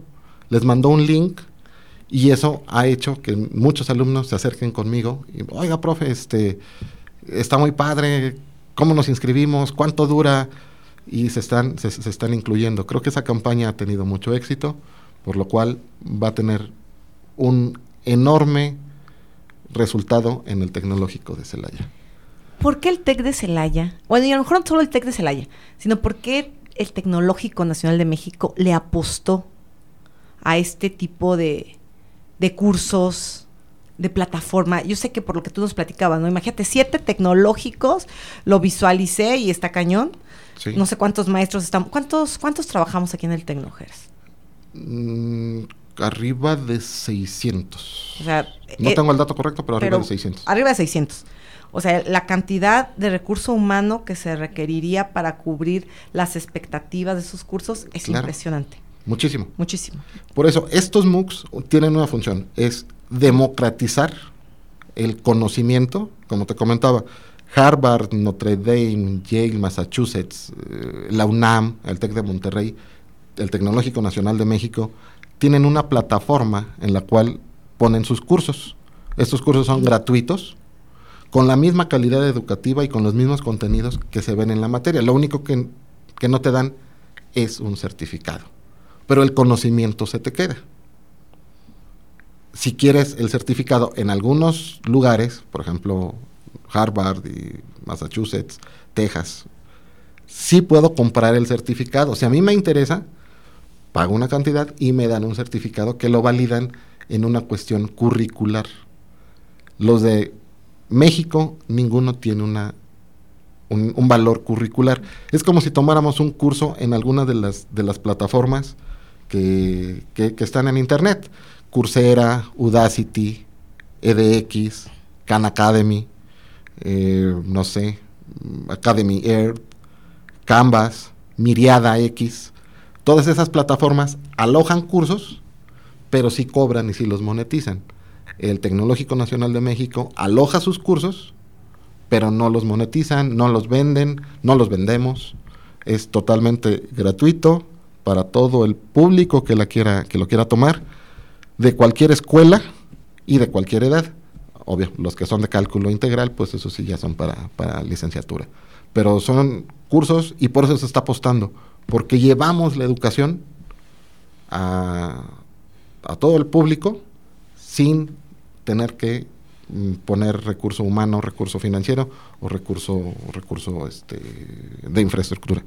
les mandó un link y eso ha hecho que muchos alumnos se acerquen conmigo y, oiga, profe, este, está muy padre, ¿cómo nos inscribimos? ¿Cuánto dura? Y se están, se, se están incluyendo. Creo que esa campaña ha tenido mucho éxito, por lo cual va a tener un enorme resultado en el tecnológico de Celaya. ¿Por qué el TEC de Celaya? Bueno, y a lo mejor no solo el TEC de Celaya, sino por qué el Tecnológico Nacional de México le apostó a este tipo de, de cursos, de plataforma. Yo sé que por lo que tú nos platicabas, ¿no? Imagínate, siete tecnológicos, lo visualicé y está cañón. Sí. No sé cuántos maestros estamos. ¿Cuántos, cuántos trabajamos aquí en el Tecnogers? Mm, arriba de 600. O sea, no eh, tengo el dato correcto, pero, pero arriba de 600. Arriba de 600. O sea, la cantidad de recurso humano que se requeriría para cubrir las expectativas de esos cursos es Claro. impresionante. Muchísimo. Muchísimo. Por eso, estos MOOCs tienen una función, es democratizar el conocimiento, como te comentaba, Harvard, Notre Dame, Yale, Massachusetts, eh, la UNAM, el TEC de Monterrey, el Tecnológico Nacional de México, tienen una plataforma en la cual ponen sus cursos. Estos cursos son gratuitos, con la misma calidad educativa y con los mismos contenidos que se ven en la materia. Lo único que, que no te dan es un certificado, pero el conocimiento se te queda. Si quieres el certificado en algunos lugares, por ejemplo, Harvard y Massachusetts, Texas, sí puedo comprar el certificado. Si a mí me interesa, pago una cantidad y me dan un certificado que lo validan en una cuestión curricular. Los de México, ninguno tiene una, un, valor curricular. Es como si tomáramos un curso en alguna de las, de las plataformas que, que, están en Internet. Coursera, Udacity, EDX, Khan Academy, eh, no sé, Academy Air, Canvas, Miriada X. Todas esas plataformas alojan cursos, pero sí cobran y sí los monetizan. El Tecnológico Nacional de México aloja sus cursos, pero no los monetizan, no los venden, no los vendemos. Es totalmente gratuito para todo el público que, la quiera, que lo quiera tomar, de cualquier escuela y de cualquier edad. Obvio, los que son de cálculo integral, pues eso sí ya son para, para licenciatura. Pero son cursos y por eso se está apostando, porque llevamos la educación a, a todo el público sin tener que mm, poner recurso humano, recurso financiero o recurso, recurso este, de infraestructura.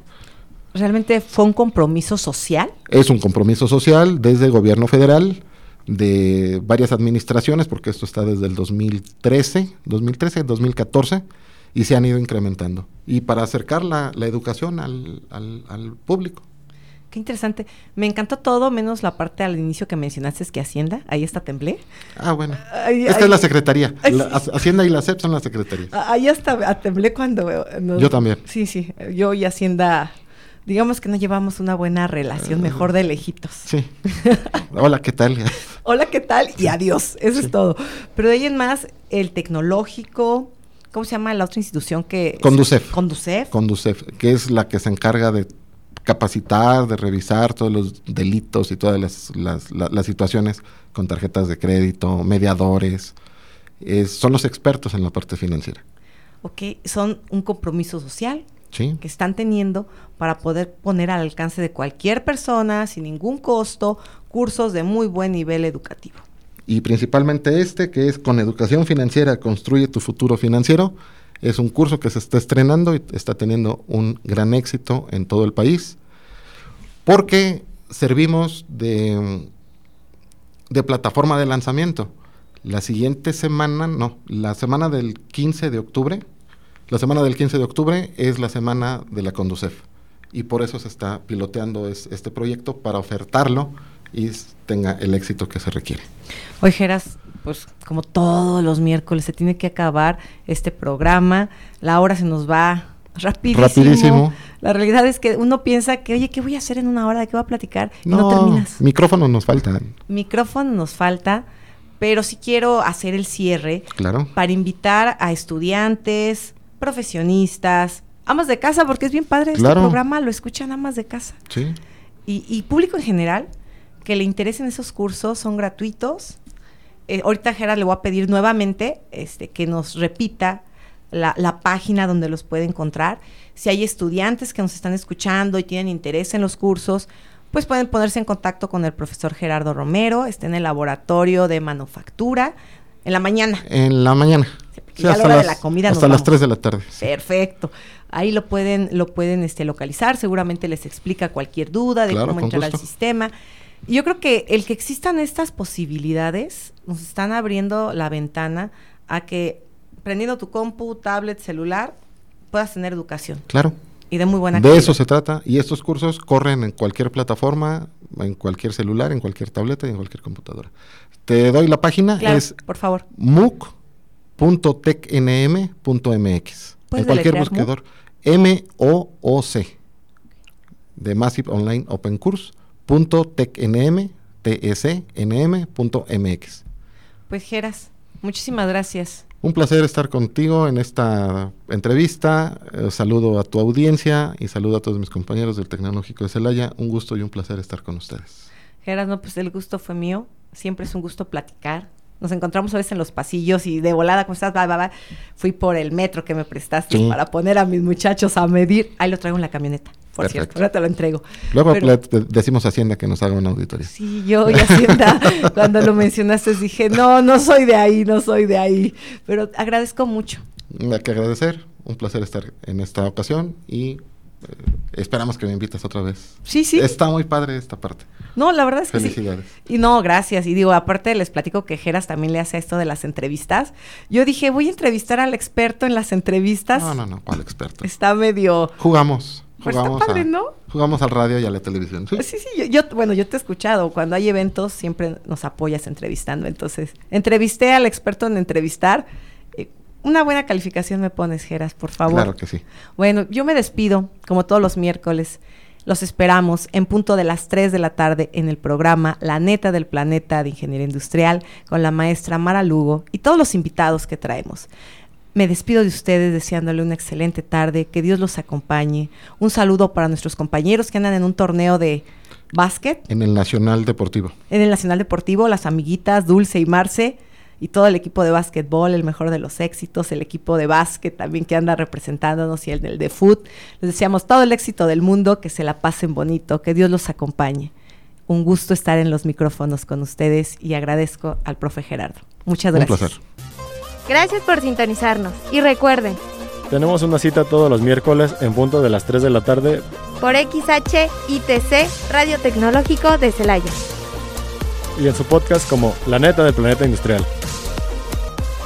¿Realmente fue un compromiso social? Es un compromiso social desde el gobierno federal, de varias administraciones, porque esto está desde el 2013, 2013, 2014, y se han ido incrementando. Y para acercar la, la educación al, al, al, público. Qué interesante. Me encantó todo, menos la parte al inicio que mencionaste, es que Hacienda, ahí está temblé. Ah, bueno. Ay, Esta ay. es la secretaría. Ay, La-. Hacienda y la SEP son las secretarías. Ahí hasta temblé cuando... eh, nos- Yo también. Sí, sí. Yo y Hacienda, digamos que no llevamos una buena relación, mejor de lejitos. Sí. Hola, ¿qué tal? [LAUGHS] Hola, ¿qué tal? Y adiós. Eso Sí. es todo. Pero de ahí en más, el tecnológico, ¿cómo se llama la otra institución que... Conducef. Conducef. Conducef, que es la que se encarga de capacitar, de revisar todos los delitos y todas las, las, la- las situaciones con tarjetas de crédito, mediadores, es- son los expertos en la parte financiera. ¿ok? Son un compromiso social ¿sí? que están teniendo para poder poner al alcance de cualquier persona sin ningún costo cursos de muy buen nivel educativo. Y principalmente este, que es con educación financiera, construye tu futuro financiero. Es un curso que se está estrenando y está teniendo un gran éxito en todo el país, porque servimos de, de plataforma de lanzamiento. La siguiente semana, no, la semana del 15 de octubre, la semana del 15 de octubre es la semana de la Conducef. Y por eso se está piloteando es- este proyecto para ofertarlo y tenga el éxito que se requiere. Hoy, Geras, pues como todos los miércoles, se tiene que acabar este programa. La hora se nos va rapidísimo. Rapidísimo. La realidad es que uno piensa que, oye, ¿qué voy a hacer en una hora? ¿De qué voy a platicar? Y no, No, terminas. micrófonos nos faltan, Micrófono nos falta, pero sí quiero hacer el cierre claro. para invitar a estudiantes, profesionistas, amas de casa, porque es bien padre este programa, lo escuchan amas de casa. Sí, Y, y público en general que le interesen esos cursos, son gratuitos. Eh, ahorita Gerard le voy a pedir nuevamente este, que nos repita la, la página donde los puede encontrar. Si hay estudiantes que nos están escuchando y tienen interés en los cursos, pues pueden ponerse en contacto con el profesor Gerardo Romero, está en el laboratorio de manufactura, en la mañana. en la mañana. porque ya a la hora de la comida hasta las vamos. 3 de la tarde. sí. Perfecto. Ahí lo pueden, lo pueden este, localizar, seguramente les explica cualquier duda de Claro, cómo entrar al sistema. Y yo creo que el que existan estas posibilidades nos están abriendo la ventana a que prendiendo tu compu, tablet, celular, puedas tener educación Claro. y de muy buena De calidad. eso se trata. Y estos cursos corren en cualquier plataforma, en cualquier celular, en cualquier tableta y en cualquier computadora. Te doy la página, Claro, es por favor. muc.tecnm.mx. En ¿Puedes cualquier buscador. M-O-O-C. De Massive Online Open Course. Punto tecnm, T-E-C-N-M.mx. Pues Geras, muchísimas gracias. Un placer estar contigo en esta entrevista. Eh, saludo a tu audiencia y saludo a todos mis compañeros del Tecnológico de Celaya. Un gusto y un placer estar con ustedes. Geras, no, pues el gusto fue mío. Siempre es un gusto platicar. Nos encontramos a veces en los pasillos y de volada, ¿cómo estás? Va, va, va. Fui por el metro que me prestaste Sí. para poner a mis muchachos a medir. Ahí lo traigo en la camioneta, por Perfecto. cierto. Ahora te lo entrego. Luego Pero- le- decimos a Hacienda que nos haga una auditoría. Sí, yo y Hacienda, [LAUGHS] cuando lo mencionaste dije, no, no soy de ahí, no soy de ahí. Pero agradezco mucho. Hay que agradecer. Un placer estar en esta ocasión y eh, esperamos que me invites otra vez. Sí, sí. Está muy padre esta parte. No, la verdad es que sí. Felicidades. Y no, gracias. Y digo, aparte les platico que Geras también le hace esto de las entrevistas. Yo dije, voy a entrevistar al experto en las entrevistas. No, no, no, ¿cuál experto? Está medio... Jugamos. Pues está Jugamos, padre, a- ¿no? jugamos al radio y a la televisión. ¿sí? Sí, sí, yo, yo- bueno, yo te he escuchado. Cuando hay eventos siempre nos apoyas entrevistando. Entonces, entrevisté al experto en entrevistar. Eh, una buena calificación me pones, Geras, por favor. Claro que sí. Bueno, yo me despido, como todos los miércoles. Los esperamos en punto de las 3 de la tarde en el programa La Neta del Planeta de Ingeniería Industrial con la maestra Mara Lugo y todos los invitados que traemos. Me despido de ustedes deseándole una excelente tarde, que Dios los acompañe. Un saludo para nuestros compañeros que andan en un torneo de básquet En el Nacional Deportivo. en el Nacional Deportivo, las amiguitas Dulce y Marce y todo el equipo de básquetbol, el mejor de los éxitos, el equipo de básquet también que anda representándonos y el del de foot. Les deseamos todo el éxito del mundo, que se la pasen bonito, que Dios los acompañe. Un gusto estar en los micrófonos con ustedes y agradezco al profe Gerardo. Muchas Un gracias. placer. Gracias por sintonizarnos. Y recuerden, Tenemos una cita todos los miércoles en punto de las 3 de la tarde. por XH ITC Radio Tecnológico de Celaya. y en su podcast como La neta del planeta industrial,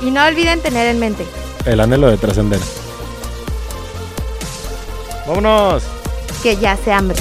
Y no olviden tener en mente, el anhelo de trascender. ¡Vámonos! que ya se hambre.